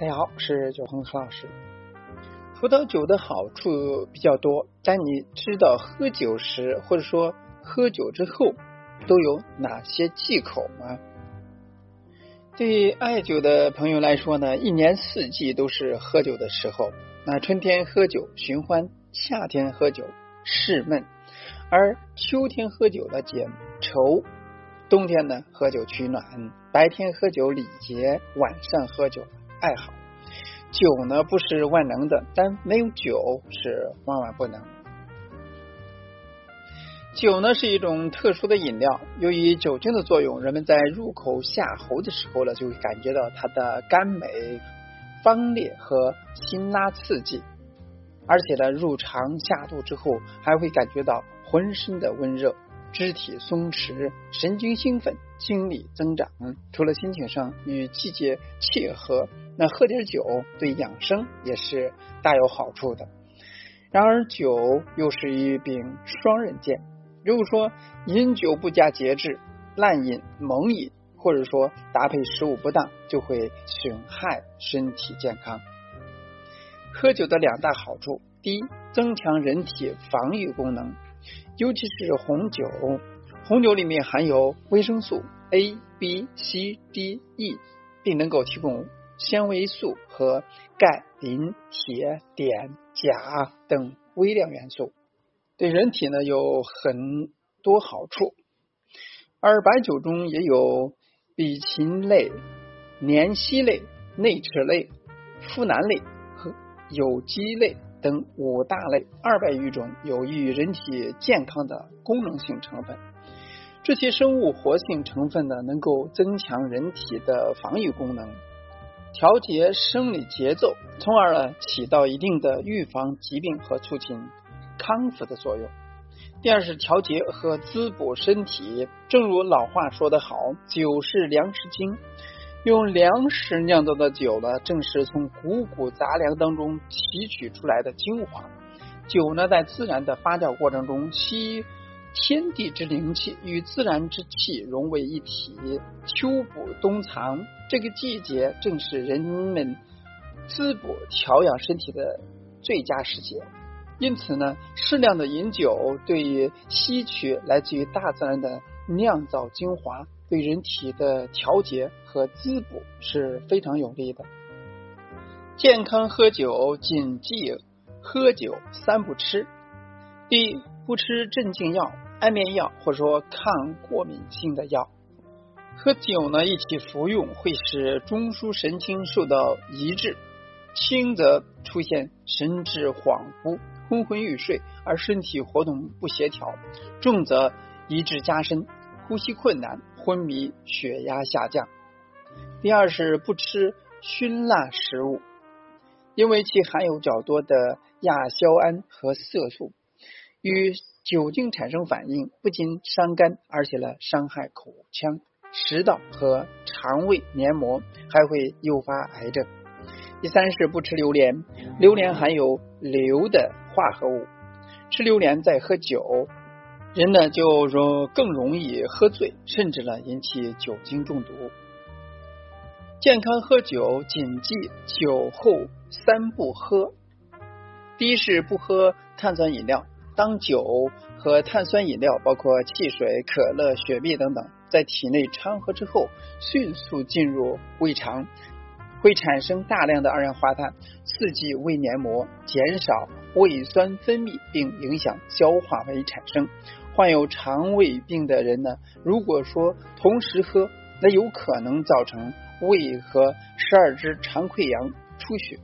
大家好，我是九恒何老师。葡萄酒的好处比较多，但你知道喝酒时或者说喝酒之后都有哪些忌口吗？对爱酒的朋友来说呢，一年四季都是喝酒的时候。那春天喝酒寻欢，夏天喝酒释闷，而秋天喝酒的解愁，冬天呢喝酒取暖，白天喝酒礼节，晚上喝酒。爱好酒呢不是万能的，但没有酒是万万不能。酒呢是一种特殊的饮料，由于酒精的作用，人们在入口下喉的时候呢，就会感觉到它的甘美、芳烈和辛辣刺激，而且呢入肠下肚之后，还会感觉到浑身的温热。肢体松弛，神经兴奋，精力增长。除了心情上与季节契合，那喝点酒对养生也是大有好处的。然而，酒又是一柄双刃剑。如果说饮酒不加节制，滥饮猛饮，或者说搭配食物不当，就会损害身体健康。喝酒的两大好处：第一，增强人体防御功能。尤其是红酒，红酒里面含有维生素 A、B、C、D、E，并能够提供纤维素和钙、磷、铁、碘、钾等微量元素，对人体呢有很多好处。而白酒中也有吡嗪类、粘烯类、内酯类、呋喃类和有机类。等五大类二百余种有益于人体健康的功能性成分，这些生物活性成分呢，能够增强人体的防御功能，调节生理节奏，从而呢起到一定的预防疾病和促进康复的作用。第二是调节和滋补身体，正如老话说得好，酒是粮食精。用粮食酿造的酒呢，正是从谷谷杂粮当中提取出来的精华。酒呢，在自然的发酵过程中，吸天地之灵气，与自然之气融为一体。秋补冬藏，这个季节正是人们滋补调养身体的最佳时节。因此呢，适量的饮酒，对于吸取来自于大自然的酿造精华。对人体的调节和滋补是非常有利的。健康喝酒谨记喝酒三不吃：第一，不吃镇静药、安眠药或者说抗过敏性的药。喝酒呢一起服用会使中枢神经受到抑制，轻则出现神志恍惚、昏昏欲睡，而身体活动不协调；重则抑制加深，呼吸困难。昏迷、血压下降。第二是不吃熏辣食物，因为其含有较多的亚硝胺和色素，与酒精产生反应，不仅伤肝，而且呢伤害口腔、食道和肠胃黏膜，还会诱发癌症。第三是不吃榴莲，榴莲含有硫的化合物，吃榴莲再喝酒。人呢就容更容易喝醉，甚至呢引起酒精中毒。健康喝酒谨记酒后三不喝：第一是不喝碳酸饮料。当酒和碳酸饮料，包括汽水、可乐、雪碧等等，在体内掺和之后，迅速进入胃肠，会产生大量的二氧化碳，刺激胃黏膜，减少胃酸分泌，并影响消化酶产生。患有肠胃病的人呢，如果说同时喝，那有可能造成胃和十二指肠溃疡、出血。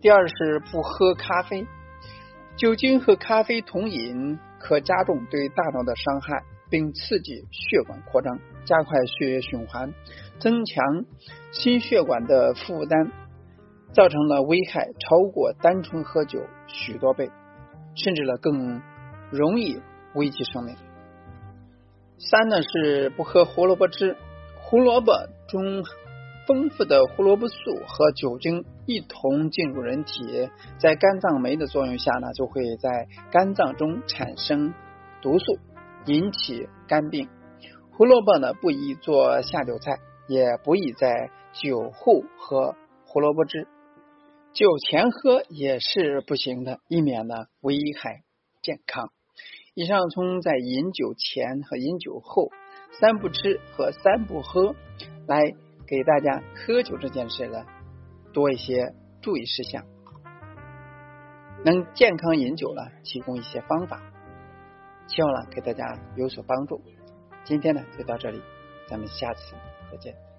第二是不喝咖啡，酒精和咖啡同饮可加重对大脑的伤害，并刺激血管扩张，加快血液循环，增强心血管的负担，造成了危害超过单纯喝酒许多倍，甚至呢更容易。危及生命。三呢是不喝胡萝卜汁，胡萝卜中丰富的胡萝卜素和酒精一同进入人体，在肝脏酶的作用下呢，就会在肝脏中产生毒素，引起肝病。胡萝卜呢不宜做下酒菜，也不宜在酒后喝胡萝卜汁。酒前喝也是不行的，以免呢危害健康。以上从在饮酒前和饮酒后三不吃和三不喝来给大家喝酒这件事呢多一些注意事项，能健康饮酒呢提供一些方法，希望呢给大家有所帮助。今天呢就到这里，咱们下次再见。